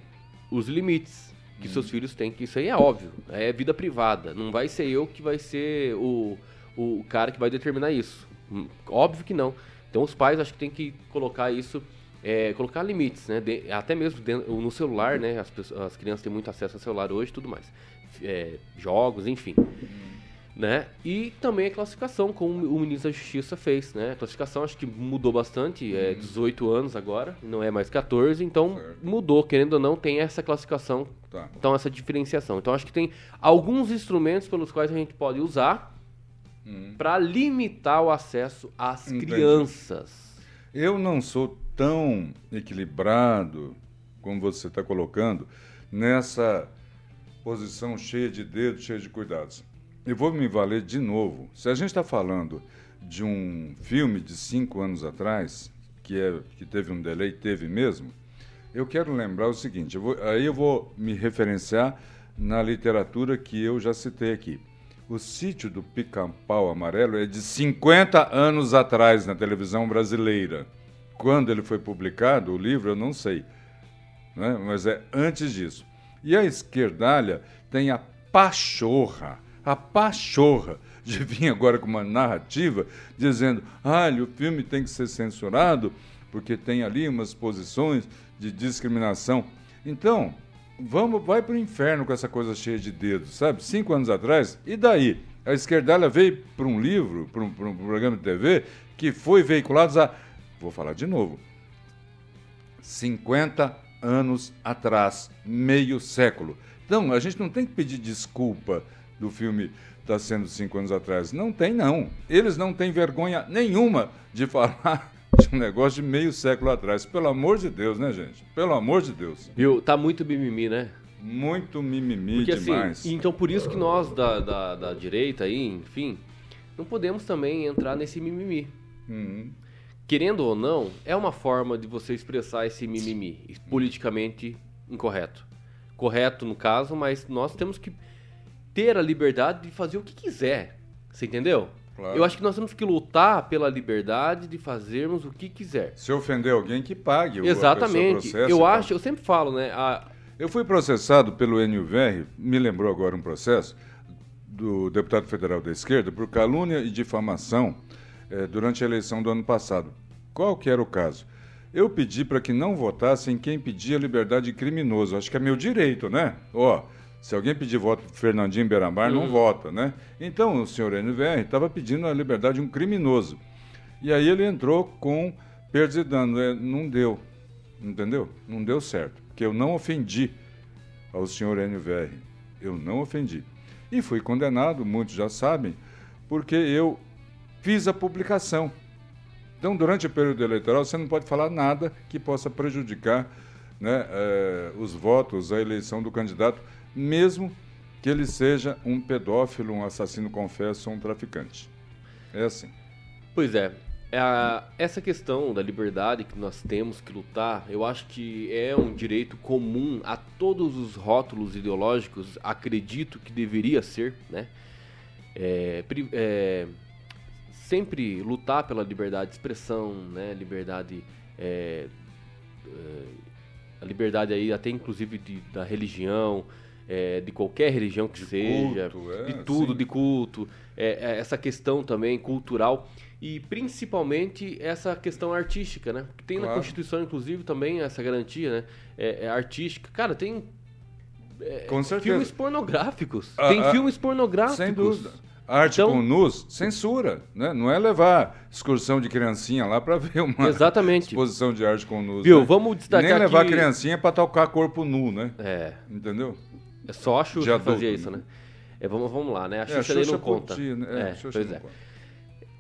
os limites que Hum. seus filhos têm, que isso aí é óbvio, é vida privada. Não vai ser eu que vai ser o, o cara que vai determinar isso. Hum, Óbvio que não. Então os pais acho que tem que colocar isso, é, colocar limites, né? De- até mesmo dentro- no celular, né? As, pessoas- as crianças têm muito acesso ao celular hoje e tudo mais. É, jogos, enfim. Né? E também a classificação, como o ministro da Justiça fez, né? A classificação acho que mudou bastante, é 18 anos agora, não é mais 14, então Certo. mudou, querendo ou não, tem essa classificação, Tá. então essa diferenciação. Então acho que tem alguns instrumentos pelos quais a gente pode usar Hum. para limitar o acesso às Entendi. crianças. Eu não sou tão equilibrado como você está colocando nessa posição cheia de dedos, cheia de cuidados. Eu vou me valer de novo. Se a gente está falando de um filme de cinco anos atrás, que, é, que teve um delay, teve mesmo, eu quero lembrar o seguinte: eu vou- aí eu vou me referenciar na literatura que eu já citei aqui. O sítio do Pica-Pau Amarelo é de 50 anos atrás na televisão brasileira. Quando ele foi publicado, o livro, eu não sei. né? Mas é antes disso. E a esquerdalha tem a pachorra, a pachorra de vir agora com uma narrativa dizendo: ah, o filme tem que ser censurado porque tem ali umas posições de discriminação. Então, vamos, vai para o inferno com essa coisa cheia de dedos, sabe? Cinco anos atrás, e daí? A esquerdalha veio para um livro, para um, um programa de TV, que foi veiculado há, vou falar de novo, 50 anos atrás, meio século. Então, a gente não tem que pedir desculpa do filme estar sendo cinco anos atrás. Não tem, não. Eles não têm vergonha nenhuma de falar de um negócio de meio século atrás. Pelo amor de Deus, né, gente? Pelo amor de Deus. Viu? Tá muito mimimi, né? Muito mimimi Porque demais. assim, então por isso que nós da, da, da direita aí, enfim, não podemos também entrar nesse mimimi. Uhum. Querendo ou não, é uma forma de você expressar esse mimimi politicamente incorreto. Correto no caso, mas nós temos que ter a liberdade de fazer o que quiser. Você entendeu? Claro. Eu acho que nós temos que lutar pela liberdade de fazermos o que quiser. Se ofender alguém, que pague. o- Exatamente. e Eu acho, eu sempre falo, né? a- Eu fui processado pelo NUVR, me lembrou agora um processo do deputado federal da esquerda por calúnia e difamação eh, durante a eleição do ano passado. Qual que era o caso? Eu pedi para que não votassem quem pedia liberdade de criminoso. Acho que é meu direito, né? Ó, se alguém pedir voto para Fernandinho Beiramar, não vota, né? Então o senhor NVR estava pedindo a liberdade de um criminoso. E aí ele entrou com perdas danos. É, não deu, entendeu? Não deu certo. Porque eu não ofendi ao senhor NVR. Eu não ofendi. E fui condenado, muitos já sabem, porque eu fiz a publicação. Então, durante o período eleitoral, você não pode falar nada que possa prejudicar né, eh, os votos, a eleição do candidato, mesmo que ele seja um pedófilo, um assassino confesso ou um traficante. É assim. Pois é. a- essa questão da liberdade que nós temos que lutar, eu acho que é um direito comum a todos os rótulos ideológicos, acredito que deveria ser, né? É, é, sempre lutar pela liberdade de expressão, né? Liberdade, é, é, a liberdade aí até inclusive de- da religião, é, de qualquer religião que seja, culto, é, de tudo, sim. de culto, é, é, essa questão também cultural e principalmente essa questão artística, né? Que tem na Claro. Constituição inclusive também essa garantia, né? É, é artística, cara, tem Com certeza. filmes pornográficos, Ah, tem ah, filmes pornográficos. Sem dúvida. Arte Então- com nus, censura, né? Não é levar excursão de criancinha lá para ver uma Exatamente. exposição de arte com nus. Viu? né? Vamos destacar Nem levar aqui- criancinha para tocar corpo nu, né? É, Entendeu? É só a Xuxa De que adulto, fazia isso, né? né? É, vamos, vamos lá, né? A É, Xuxa, daí não conta. podia, né? É, É, a Xuxa pois não é. conta.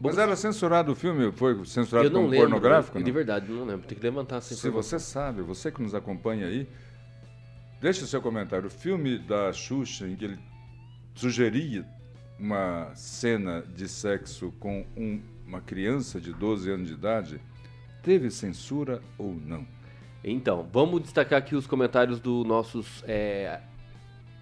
Mas era censurado o filme? Foi censurado Eu não como lembro, pornográfico? de não? verdade, não lembro. Tem que levantar essa Se você sabe, você que nos acompanha aí, deixe o seu comentário. O filme da Xuxa, em que ele sugeria uma cena de sexo com um- uma criança de 12 anos de idade, teve censura ou não? Então, vamos destacar aqui os comentários do nossos é,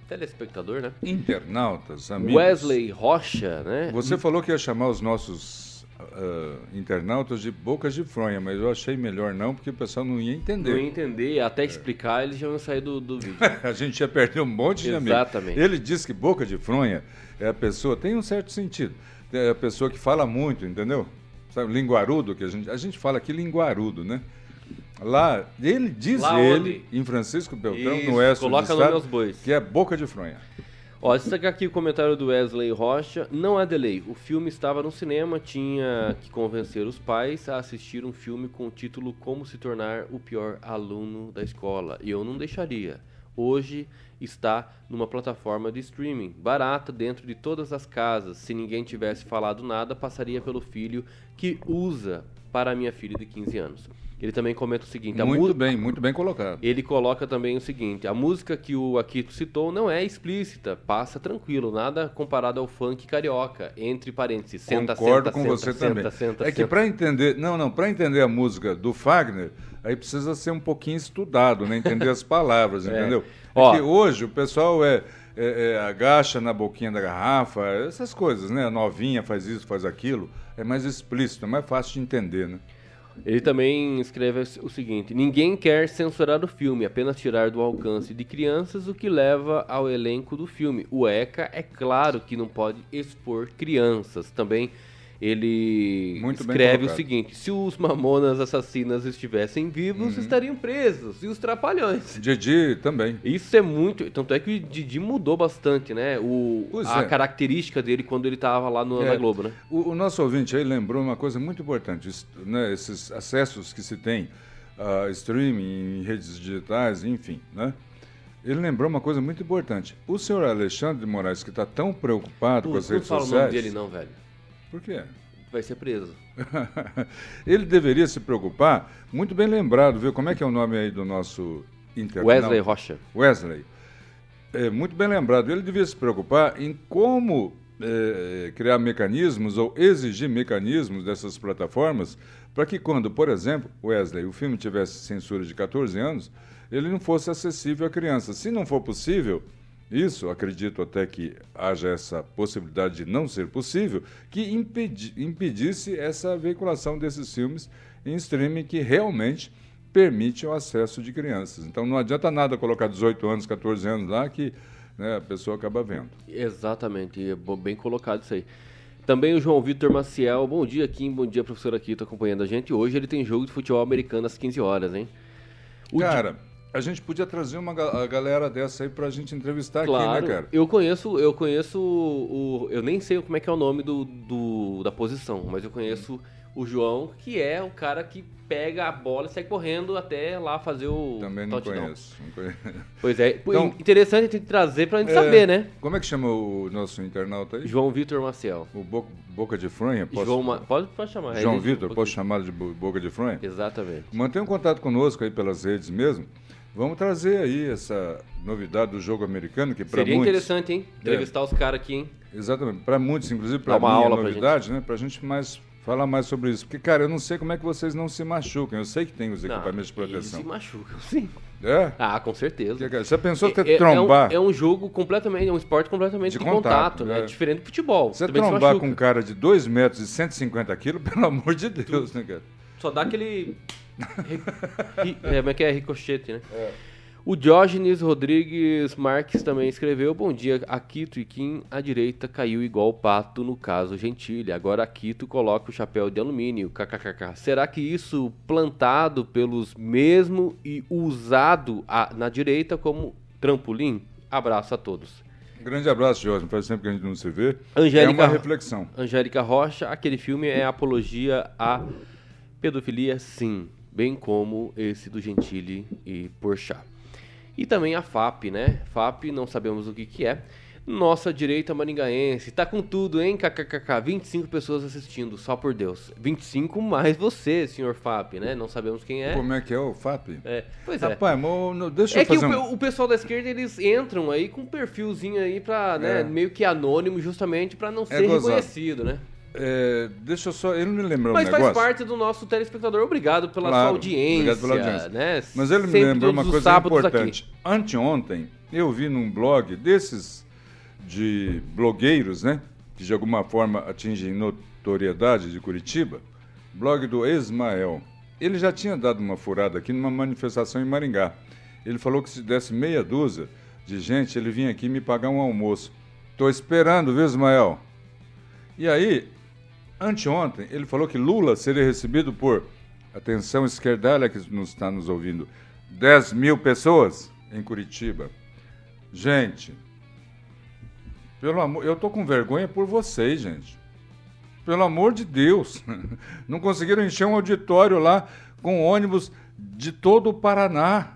telespectador, né? Internautas, amigos. Wesley Rocha, né? Você falou que ia chamar os nossos ah, internautas de bocas de fronha, mas eu achei melhor não, porque o pessoal não ia entender. Não ia entender, até explicar, eles já iam sair do, do vídeo. A gente ia perder um monte de amigos. Exatamente. Ele diz que boca de fronha é a pessoa, tem um certo sentido, é a pessoa que fala muito, entendeu? Sabe, linguarudo, que a gente, a gente fala aqui linguarudo, né? Lá, ele diz Lá ele, onde? em Francisco Beltrão, Isso, no oeste coloca do estado, bois. que é boca de fronha. Ó, destacar aqui o comentário do Wesley Rocha. Não há delay. O filme estava no cinema, tinha que convencer os pais a assistir um filme com o título Como se tornar o pior aluno da escola. E eu não deixaria. Hoje está numa plataforma de streaming, barata dentro de todas as casas. Se ninguém tivesse falado nada, passaria pelo filho que usa para a minha filha de 15 anos. Ele também comenta o seguinte: Muito mu- bem, muito bem colocado. ele coloca também o seguinte: a música que o Akito citou não é explícita, passa tranquilo, nada comparado ao funk carioca. Entre parênteses, senta, Concordo senta, com senta, você senta, também. Senta, é que para entender, não, não, para entender a música do Fagner, aí precisa ser um pouquinho estudado, né? Entender as palavras, entendeu? É Ó. que hoje o pessoal é, é- é, agacha na boquinha da garrafa, essas coisas, né? A novinha faz isso, faz aquilo, é mais explícito, é mais fácil de entender, né? Ele também escreve o seguinte: ninguém quer censurar o filme, apenas tirar do alcance de crianças o que leva ao elenco do filme. O ECA é claro que não pode expor crianças. Também ele Muito escreve o seguinte: se os mamonas assassinas estivessem vivos, Uhum. estariam presos. E os trapalhões. Didi também. Isso é muito. Tanto é que o Didi mudou bastante, né? O, Pois a é. característica dele quando ele tava lá no, É. na Globo, né? O, o nosso ouvinte aí lembrou uma coisa muito importante, isso, né, esses acessos que se tem a streaming, em redes digitais, enfim, né? Ele lembrou uma coisa muito importante. O senhor Alexandre de Moraes, que está tão preocupado com as não redes fala o sociais... nome dele, não, velho. Por quê? Vai ser preso. Ele deveria se preocupar, muito bem lembrado, viu? Como é que é o nome aí do nosso internauta? Wesley Rocha. Wesley. É, muito bem lembrado. Ele devia se preocupar em como é, criar mecanismos ou exigir mecanismos dessas plataformas para que quando, por exemplo, Wesley, o filme tivesse censura de 14 anos, ele não fosse acessível a crianças. Se não for possível, isso, acredito até que haja essa possibilidade de não ser possível, que impedi, impedisse essa veiculação desses filmes em streaming que realmente permite o acesso de crianças. Então não adianta nada colocar 18 anos, 14 anos lá que né, a pessoa acaba vendo. Exatamente, é bem colocado isso aí. Também o João Vitor Maciel, bom dia Kim, bom dia professor aqui, acompanhando a gente. Hoje ele tem jogo de futebol americano às 15 horas, hein? O Cara. A gente podia trazer uma a galera dessa aí pra gente entrevistar claro, aqui, né, cara? Eu conheço, eu conheço o. Eu nem sei como é que é o nome do, do da posição, mas eu conheço o João, que é o cara que pega a bola e sai correndo até lá fazer o Também não conheço, não conheço. Pois é, então, interessante a gente trazer pra gente é, saber, né? Como é que chama o nosso internauta aí? João Vitor Maciel. O Bo Boca de Fronha? Posso... João Ma... pode, pode chamar. João Vitor, posso chamar de Boca de Fronha? Exatamente. Mantenha um contato conosco aí pelas redes mesmo. Vamos trazer aí essa novidade do jogo americano que para muitos... Seria interessante, hein? Entrevistar é. os caras aqui, hein? Exatamente. Para muitos, inclusive para mim, é novidade, pra né? Para a gente mais Fala mais sobre isso. Porque, cara, eu não sei como é que vocês não se machucam. Eu sei que tem os equipamentos não, de proteção. Eles se machucam, sim. É? Ah, com certeza. Você pensou que é, é, trombar? É um, é um, jogo completamente, é um esporte completamente de, de contato, contato, né? É. Diferente do futebol. Você trombar com um cara de 2 metros e 150 quilos, pelo amor de Deus, né, cara? Só dá aquele. é, como é que é? Ricochete, né? É. O Diógenes Rodrigues Marques também escreveu: Bom dia, Akito e Kim. A direita caiu igual o pato no caso Gentile. Agora Akito coloca o chapéu de alumínio. KKKK. Será que isso plantado pelos mesmo e usado a, na direita como trampolim? Abraço a todos. grande abraço, Jorge. Faz tempo que a gente não se vê. Angélica, é uma reflexão. Angélica Rocha, aquele filme é apologia à pedofilia, sim. Bem como esse do Gentili e Porchat. E também a FAP, né? FAP, não sabemos o que, que é. Nossa direita maringaense, tá com tudo, hein? KKKK, 25 pessoas assistindo, só por Deus. 25 mais você, senhor FAP, né? Não sabemos quem é. Como é que é o FAP? É, pois é. Rapaz, é. deixa é eu fazer que um... o, pessoal da esquerda, eles entram aí com um perfilzinho aí pra, né, é. meio que anônimo, justamente para não é ser reconhecido, né? É, deixa eu só. Ele me lembrou Mas um faz parte do nosso telespectador. Obrigado pela claro, sua audiência. Obrigado pela audiência. Né? Mas ele me lembrou uma coisa importante. Aqui. Anteontem, eu vi num blog desses de blogueiros, né? Que de alguma forma atingem notoriedade de Curitiba. Blog do Ismael. Ele já tinha dado uma furada aqui numa manifestação em Maringá. Ele falou que se desse meia dúzia de gente, ele vinha aqui me pagar um almoço. Estou esperando, viu, Ismael? E aí, Anteontem, ele falou que Lula seria recebido por, atenção esquerdalha que nos está nos ouvindo, 10 mil pessoas em Curitiba. Gente, pelo amor, eu tô com vergonha por vocês, gente. Pelo amor de Deus. Não conseguiram encher um auditório lá com ônibus de todo o Paraná.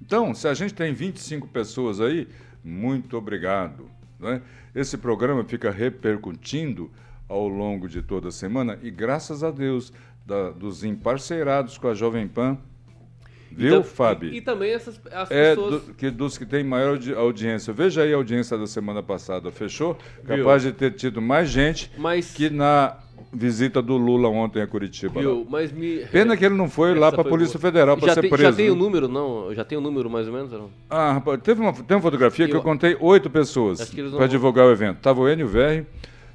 Então, se a gente tem 25 pessoas aí, muito obrigado. Né? Esse programa fica repercutindo ao longo de toda a semana e graças a Deus da, dos emparceirados com a Jovem Pan. Viu, então, Fábio? E, e, também essas as é pessoas... Do, que, dos que têm maior audi audiência. Veja aí a audiência da semana passada, fechou? Viu? Capaz de ter tido mais gente Mas... que na visita do Lula ontem a Curitiba. Viu? Mas me... Pena que ele não foi Essa lá para a Polícia boa. Federal para ser tem, preso. Já tem o um número, não? Já tem o um número mais ou menos? Não? Ah, rapaz, teve uma, tem uma fotografia eu... que eu contei oito pessoas para divulgar o evento. Tava o Enio Verri,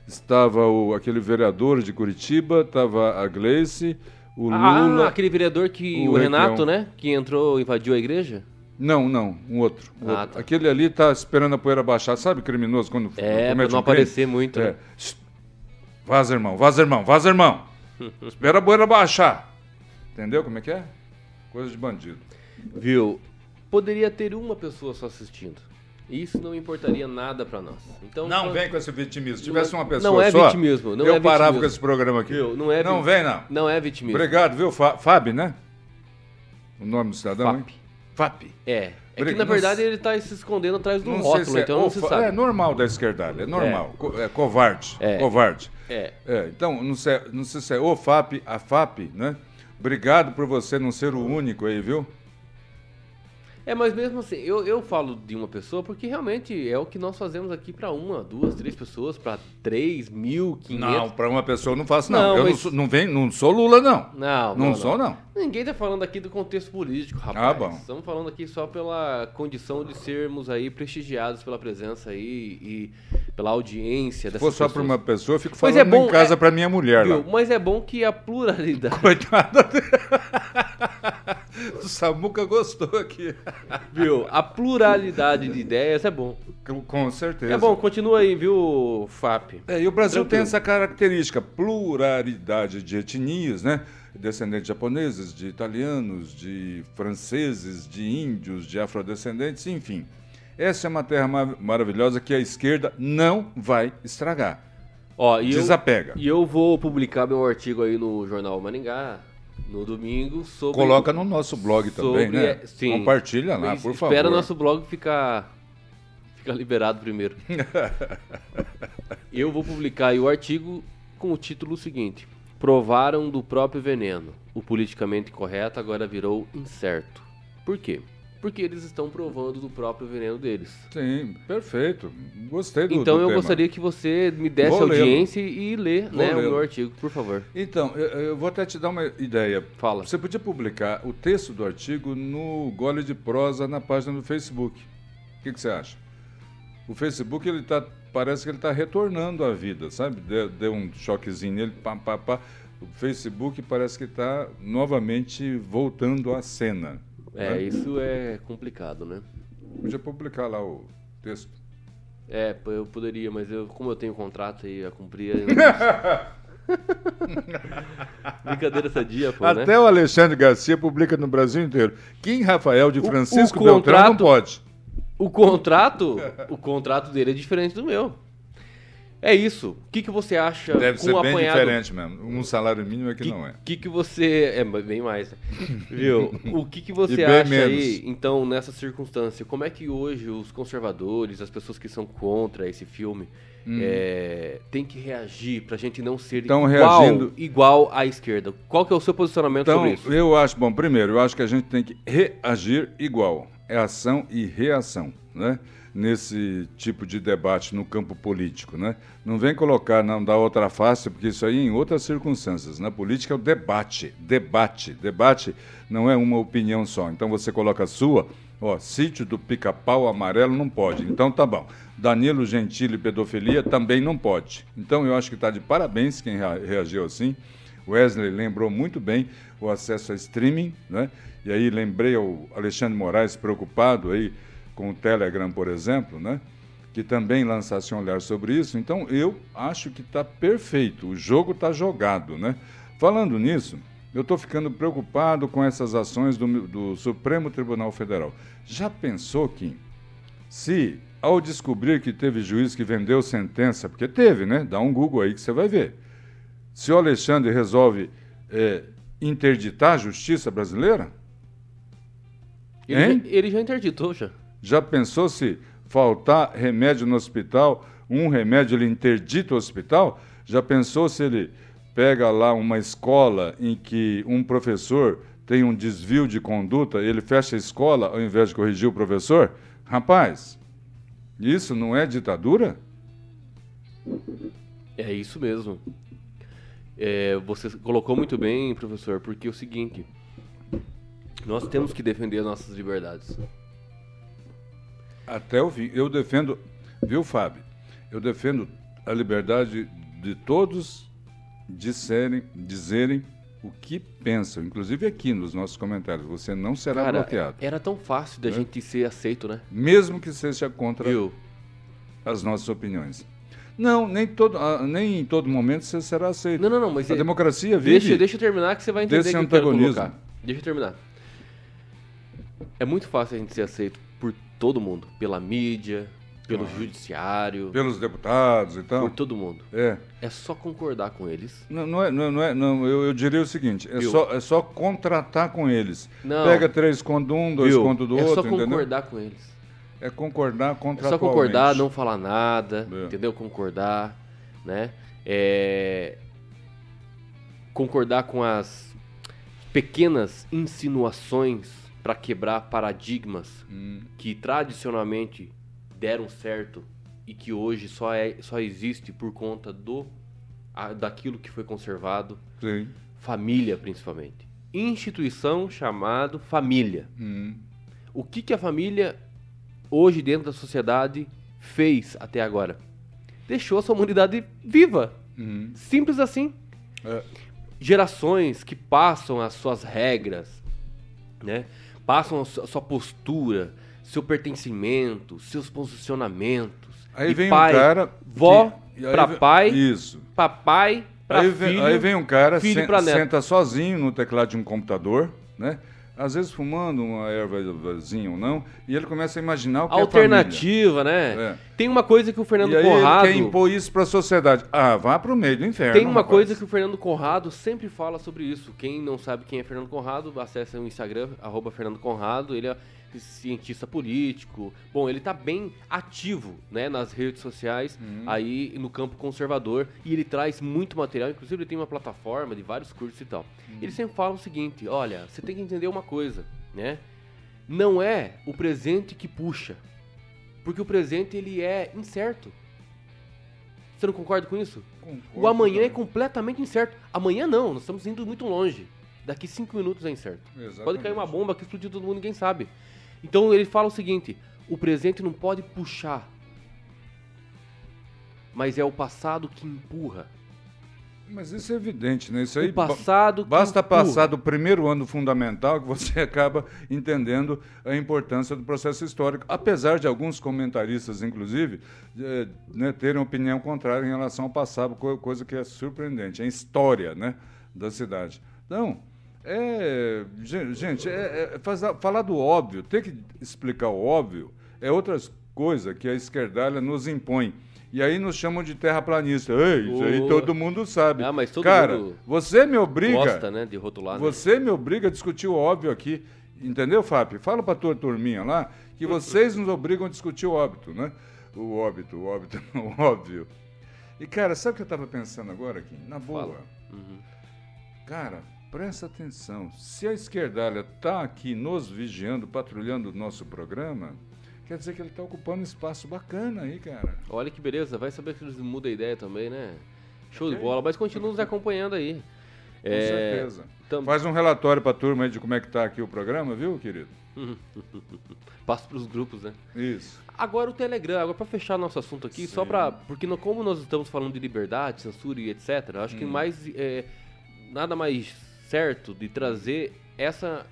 estava o, aquele vereador de Curitiba, estava a Gleice, o ah, Lula... Ah, aquele vereador que... O, o Renato, né? Que entrou, invadiu a igreja? Não, não, um outro. Um ah, outro. Tá. Aquele ali está esperando a poeira baixar. Sabe criminoso quando é, comete não um aparecer muito, é. né? Vaza, irmão, vaza, irmão, vaza, irmão. Espera a poeira baixar. Entendeu como é que é? Coisa de bandido. Viu? Poderia ter uma pessoa só assistindo. Isso não importaria nada para nós. Então, não vem com esse vitimismo. Se tivesse uma pessoa não é só, vitimismo, não eu é parava vitimismo. com esse programa aqui. Viu? Não, é não vem, não. Não é vitimismo. Obrigado, viu, Fábio, né? O nome do cidadão, FAP. Hein? FAP. É. É que, na verdade, ele está se escondendo atrás do rótulo, é então não se sabe. É normal da esquerdalha, é normal. É, é covarde. É. Covarde. É. é. Então, não sei, não sei se é o FAP, a FAP, né? Obrigado por você não ser o único aí, viu? É, mas mesmo assim, eu, eu falo de uma pessoa porque realmente é o que nós fazemos aqui para uma, duas, três pessoas, para três mil, quinhentos. Não, para uma pessoa eu não faço, não. Não, eu mas- não, sou, não, vem, não sou Lula, não. Não, Não, sou, não. Ninguém tá falando aqui do contexto político, rapaz. Ah, bom. Estamos falando aqui só pela condição de sermos aí prestigiados pela presença aí e pela audiência Se for só para uma pessoa, eu fico Mas falando é bom, em casa é- para minha mulher lá. Viu? Mas é bom que a pluralidade, Coitada. O Samuca gostou aqui. Viu? A pluralidade de ideias é bom. Com- certeza. É bom, continua aí, viu, FAP? É, e o Brasil Tranquilo. tem essa característica, pluralidade de etnias, né? Descendentes japoneses, de italianos, de franceses, de índios, de afrodescendentes, enfim. Essa é uma terra ma- maravilhosa que a esquerda não vai estragar. Ó, e eu, Desapega. e eu vou publicar meu artigo aí no Jornal Maringá no domingo sobre Coloca no nosso blog também, sobre- né? é, sim. Compartilha lá, por favor. Espera nosso blog ficar, ficar liberado primeiro. Eu vou publicar aí o artigo com o título seguinte: Provaram do próprio veneno. O politicamente correto agora virou incerto. Por quê? Porque eles estão provando do próprio veneno deles. Sim, perfeito. Gostei do Então do eu tema. gostaria que você me desse Vou audiência e lê né, o meu artigo, por favor. Então, eu, eu vou até te dar uma ideia. Fala. Você podia publicar o texto do artigo no Gole de Prosa na página do Facebook. O que, que você acha? O Facebook, ele tá, parece que ele está retornando à vida, sabe? Deu, deu um choquezinho nele, pá, pá, pá. O Facebook parece que está novamente voltando à cena. É, né? isso é complicado, né? Podia publicar lá o texto. É, eu poderia, mas eu, como eu tenho contrato aí a cumprir. eu não- Brincadeira sadia, pô, Até né? o Alexandre Garcia publica no Brasil inteiro. Kim Rafael de O- Francisco o Beltrão não contrato- pode. O contrato, o contrato dele é diferente do meu. É isso. O que, que você acha Deve ser o bem apanhado? diferente mesmo. Um salário mínimo é que, que, não é. que que você é bem mais, né? viu? O que que você acha menos. aí, então nessa circunstância? Como é que hoje os conservadores, as pessoas que são contra esse filme, é, tem que reagir pra gente não ser Hum. Tão igual, reagindo- igual à esquerda? Qual que é o seu posicionamento Então, sobre isso? eu acho, bom, primeiro, eu acho que a gente tem que reagir igual. É ação e reação, né? Nesse tipo de debate no campo político, né? Não vem colocar, não, da outra face, porque isso aí é em outras circunstâncias. Na política é o debate, debate. Debate não é uma opinião só. Então você coloca a sua, ó, sítio do pica-pau amarelo não pode. Então tá bom. Danilo Gentili pedofilia também não pode. Então eu acho que está de parabéns quem rea- reagiu assim. Wesley lembrou muito bem o acesso a streaming, né? E aí lembrei o Alexandre Moraes preocupado aí com o Telegram, por exemplo, né? Que também lançasse um olhar sobre isso. Então eu acho que está perfeito. O jogo está jogado, né? Falando nisso, eu estou ficando preocupado com essas ações do, do Supremo Tribunal Federal. Já pensou, Kim? Se, ao descobrir que teve juiz que vendeu sentença, porque teve, né? Dá um Google aí que você vai ver. Se o Alexandre resolve é, interditar a justiça brasileira, Ele, hein? já, ele já interditou, já. Já pensou se faltar remédio no hospital, um remédio ele interdita o hospital? Já pensou se ele pega lá uma escola em que um professor tem um desvio de conduta, ele fecha a escola ao invés de corrigir o professor? Rapaz, isso não é ditadura? É isso mesmo. É, você colocou muito bem, professor, porque é o seguinte: nós temos que defender as nossas liberdades. Até o fim. Eu defendo, viu, Fábio? Eu defendo a liberdade de todos disserem, dizerem o que pensam, inclusive aqui nos nossos comentários. Você não será Cara, bloqueado, era tão fácil da Né? gente ser aceito, né? mesmo que seja contra as nossas opiniões. Não, nem, todo, ah, nem em todo momento você será aceito. Não, não, não, mas a é- democracia vive. Deixa, deixa eu terminar que você vai entender desse que eu quero antagonismo. colocar. Deixa eu terminar. É muito fácil a gente ser aceito todo mundo, pela mídia, pelo judiciário, Pelos deputados e tal. por todo mundo. É. É só concordar com eles. Não, não é, não, não é, não, eu, eu diria o seguinte, é Viu? só, é só contratar com eles. Não. Pega três contos de um, dois Viu? do é outro, só entendeu? concordar com eles. É concordar É contratualmente. só concordar, não falar nada, É. entendeu? Concordar, né? É... Concordar com as pequenas insinuações para quebrar paradigmas Hum. que tradicionalmente deram certo e que hoje só, é, só existe por conta do a- daquilo que foi conservado, Sim. família principalmente. Instituição chamado família. Hum. O que, que a família hoje dentro da sociedade fez até agora? Deixou a sua humanidade viva. Hum. Simples assim. É. Gerações que passam as suas regras, né? Passam a su- a sua postura, seu pertencimento, seus posicionamentos. Aí E vem pai, um cara. vó que- pra vem- pai, Isso. papai pra Aí filho. vem, aí vem um cara, sen- senta sozinho no teclado de um computador, né? Às vezes fumando uma ervazinha ou não, e ele começa a imaginar o que é Alternativa, né? É. Tem uma coisa que o. Fernando E aí Conrado. ele quer impor isso para a sociedade. Ah, vá para o meio do inferno. Tem uma rapaz. coisa que o Fernando Conrado sempre fala sobre isso. Quem não sabe quem é Fernando Conrado, acesse o Instagram, arroba Fernando Conrado. Ele é cientista político. Bom, ele tá bem ativo né, nas redes sociais, Uhum. aí no campo conservador. E ele traz muito material. Inclusive, ele tem uma plataforma de vários cursos e tal. Uhum. Ele sempre fala o seguinte: olha, você tem que entender uma coisa, né? Não é o presente que puxa. Porque o presente ele é incerto. Você não concorda com isso? Concordo O amanhã é também. completamente incerto. Amanhã não, nós estamos indo muito longe. Daqui cinco minutos é incerto. Exatamente. Pode cair uma bomba que explodir todo mundo, ninguém sabe. Então ele fala o seguinte: o presente não pode puxar, mas é o passado que empurra. Mas isso é evidente, né? Isso aí o passado Basta empurra. passar do primeiro ano fundamental que você acaba entendendo a importância do processo histórico, apesar de alguns comentaristas, inclusive, eh, né, terem opinião contrária em relação ao passado, co- coisa que é surpreendente, é a história né, da cidade. Então, é, gen- gente, é- é falar do óbvio, ter que explicar o óbvio é outra coisa que a esquerdalha nos impõe. E aí nos chamam de terraplanista. Ei, isso aí todo mundo sabe. Ah, mas todo Cara, mundo você me obriga. Gosta, né, de rotular. né? Você me obriga a discutir o óbvio aqui. Entendeu, Fábio? Fala pra tua turminha lá que vocês nos obrigam a discutir o óbito, né? O óbito, o óbito, o óbvio. E, cara, sabe o que eu tava pensando agora aqui? Na boa. Uhum. Cara, presta atenção. Se a esquerdalha tá aqui nos vigiando, patrulhando o nosso programa, quer dizer que ele tá ocupando um espaço bacana aí, cara. Olha que beleza, vai saber que eles mudam a ideia também, né? Show de bola, mas continua nos acompanhando aí. Com É, certeza. tam- Faz um relatório pra turma aí de como é que tá aqui o programa, viu, querido? Passa pros grupos, né? Isso. Agora o Telegram, agora pra fechar nosso assunto aqui, só Sim. pra. Porque no- como nós estamos falando de liberdade, censura e etc., acho Hum. que mais. é, nada mais certo de trazer essa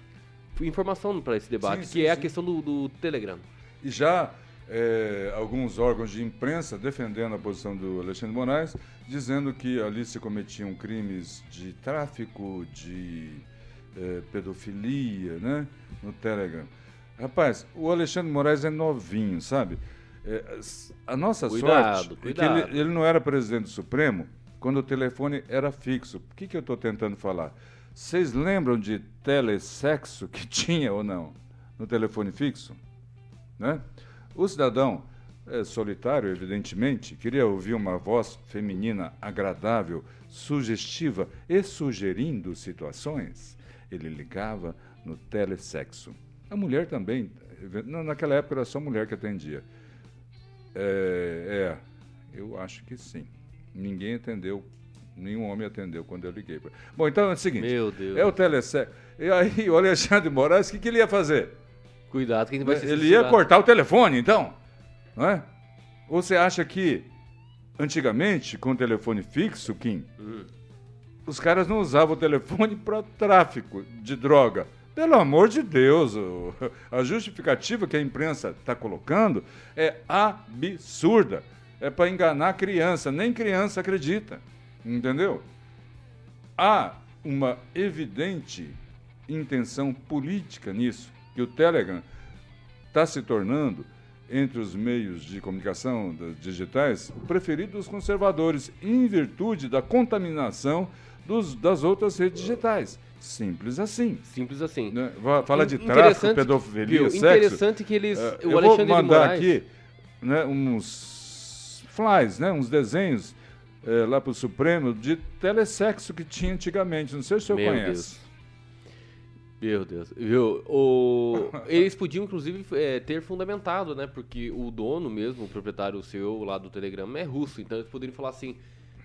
informação pra esse debate, Sim, que sim, é a questão do, do Telegram. E já eh, alguns órgãos de imprensa defendendo a posição do Alexandre Moraes, dizendo que ali se cometiam crimes de tráfico, de eh, pedofilia, né? No Telegram. Rapaz, o Alexandre Moraes é novinho, sabe? S- a nossa Cuidado, sorte é que cuidado. ele, ele não era presidente do Supremo quando o telefone era fixo. O que, que eu estou tentando falar? Vocês lembram de telesexo que tinha ou não no telefone fixo? né? O cidadão é, solitário, evidentemente, queria ouvir uma voz feminina agradável, sugestiva e sugerindo situações. Ele ligava no telesexo. A mulher também, na- naquela época era só mulher que atendia. É, é, eu acho que sim. Ninguém atendeu, nenhum homem atendeu quando eu liguei. pra- Bom, então é o seguinte. Meu Deus. É o telesexo. E aí o Alexandre de Moraes, o que, que ele ia fazer? Cuidado, que gente vai ser Ele ia cortar o telefone, então? Não é? Ou você acha que, antigamente, com o telefone fixo, Kim, Hum. os caras não usavam o telefone para tráfico de droga? Pelo amor de Deus, a justificativa que a imprensa está colocando é absurda. É para enganar a criança, nem criança acredita. Entendeu? Há uma evidente intenção política nisso, que o Telegram está se tornando, entre os meios de comunicação digitais, o preferido dos conservadores, em virtude da contaminação dos- das outras redes digitais. Simples assim. Simples assim. né? Fala de tráfico, pedofilia, viu? sexo. Interessante que eles. O eu vou mandar Moraes. aqui né, uns flies, né, uns desenhos é, lá para o Supremo de telesexo que tinha antigamente. Não sei se o senhor Meu conhece. Deus. Meu Deus. Viu? O... Eles podiam, inclusive, é, ter fundamentado, né? Porque o dono mesmo, o proprietário o CEO lá do Telegram, é russo. Então eles poderiam falar assim,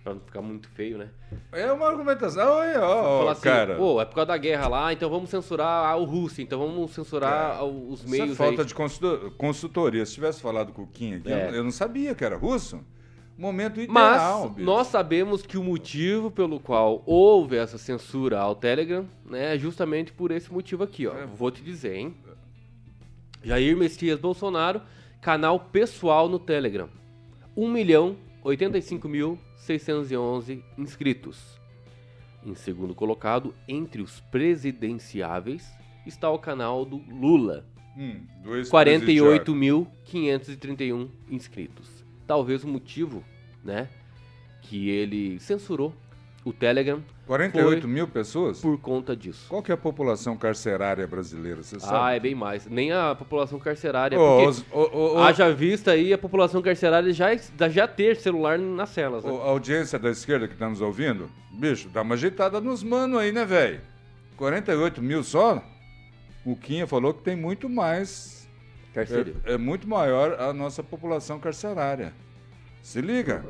pra não ficar muito feio, né? É uma argumentação, olha, ó, Falar ó, assim, cara. pô, é por causa da guerra lá, então vamos censurar o Rússia, então vamos censurar os Isso meios é falta aí. de consulto- consultoria. Se tivesse falado com o Kim aqui, É. eu não sabia que era russo. Momento Mas ideal, bicho. nós sabemos que o motivo pelo qual houve essa censura ao Telegram né, é justamente por esse motivo aqui, ó. É. Vou te dizer, hein? Jair Messias Bolsonaro, canal pessoal no Telegram. 1 milhão 85 mil 611 inscritos. Em segundo colocado, entre os presidenciáveis, está o canal do Lula, Hum, dois 48.531 inscritos. Talvez o motivo, né, que ele censurou o Telegram 48 Foi. mil pessoas? por conta disso. Qual que é a população carcerária brasileira, você Ah, sabe? é bem mais. Nem a população carcerária, Ô, porque ô, ô, haja vista aí a população carcerária já, já ter celular nas celas, né? a audiência da esquerda que tá nos ouvindo, bicho, dá uma agitada nos manos aí, né, velho? 48 mil só? O Quinha falou que tem muito mais. Carcereiro. É, é muito maior a nossa população carcerária. Se liga.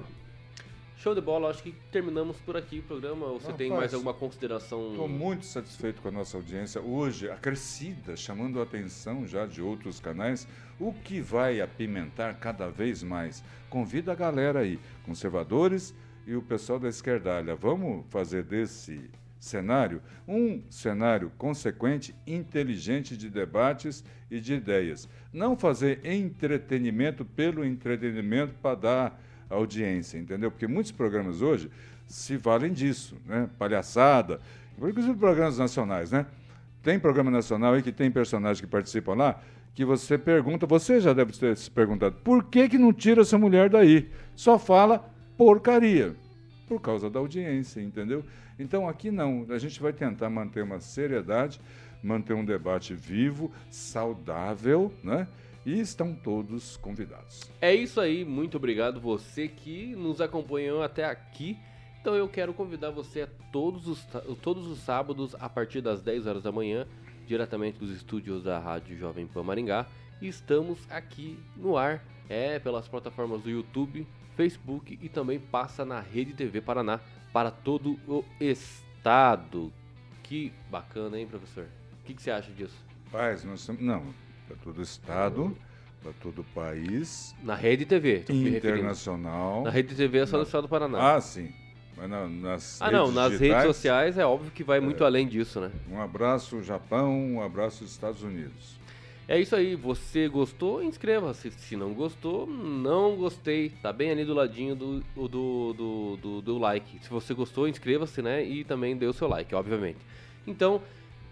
Show de bola, acho que terminamos por aqui o programa. Ou você tem Rapaz, mais alguma consideração? Estou muito satisfeito com a nossa audiência hoje, acrescida, chamando a atenção já de outros canais, o que vai apimentar cada vez mais. Convida a galera aí, conservadores e o pessoal da esquerdalha. Vamos fazer desse cenário um cenário consequente, inteligente de debates e de ideias. Não fazer entretenimento pelo entretenimento para dar audiência, entendeu? Porque muitos programas hoje se valem disso, né? Palhaçada, inclusive programas nacionais, né? Tem programa nacional aí que tem personagens que participam lá que você pergunta, você já deve ter se perguntado, por que que não tira essa mulher daí? Só fala porcaria. Por causa da audiência, entendeu? Então aqui não, a gente vai tentar manter uma seriedade, manter um debate vivo, saudável, né? E estão todos convidados. É isso aí, muito obrigado você que nos acompanhou até aqui. Então eu quero convidar você a todos os, todos os sábados a partir das 10 horas da manhã, diretamente dos estúdios da Rádio Jovem Pan Maringá. Estamos aqui no ar, é pelas plataformas do YouTube, Facebook e também passa na Rede TV Paraná para todo o estado. Que bacana, hein, professor? O que, que você acha disso? Paz, nós estamos. Não, para todo o estado, para todo o país, Na Rede TV, internacional. Na Rede TV é só no estado do Paraná. Ah, sim. Mas na- nas Ah, não, redes nas redes digitais, sociais é óbvio que vai muito além disso, né? Um abraço Japão, um abraço Estados Unidos. É isso aí, você gostou? Inscreva-se. Se não gostou, não gostei. Tá bem ali do ladinho do, do, do, do, do like. Se você gostou, inscreva-se, né? E também dê o seu like, obviamente. Então,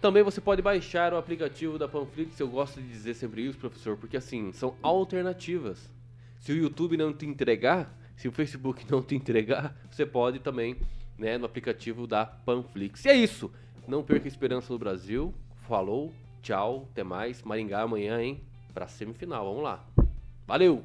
também você pode baixar o aplicativo da Panflix. Eu gosto de dizer sempre isso, professor, porque assim, são alternativas. Se o YouTube não te entregar, se o Facebook não te entregar, você pode também, né, no aplicativo da Panflix. E é isso. Não perca a esperança do Brasil. Falou, tchau, até mais. Maringá amanhã, hein? Pra semifinal, vamos lá. Valeu!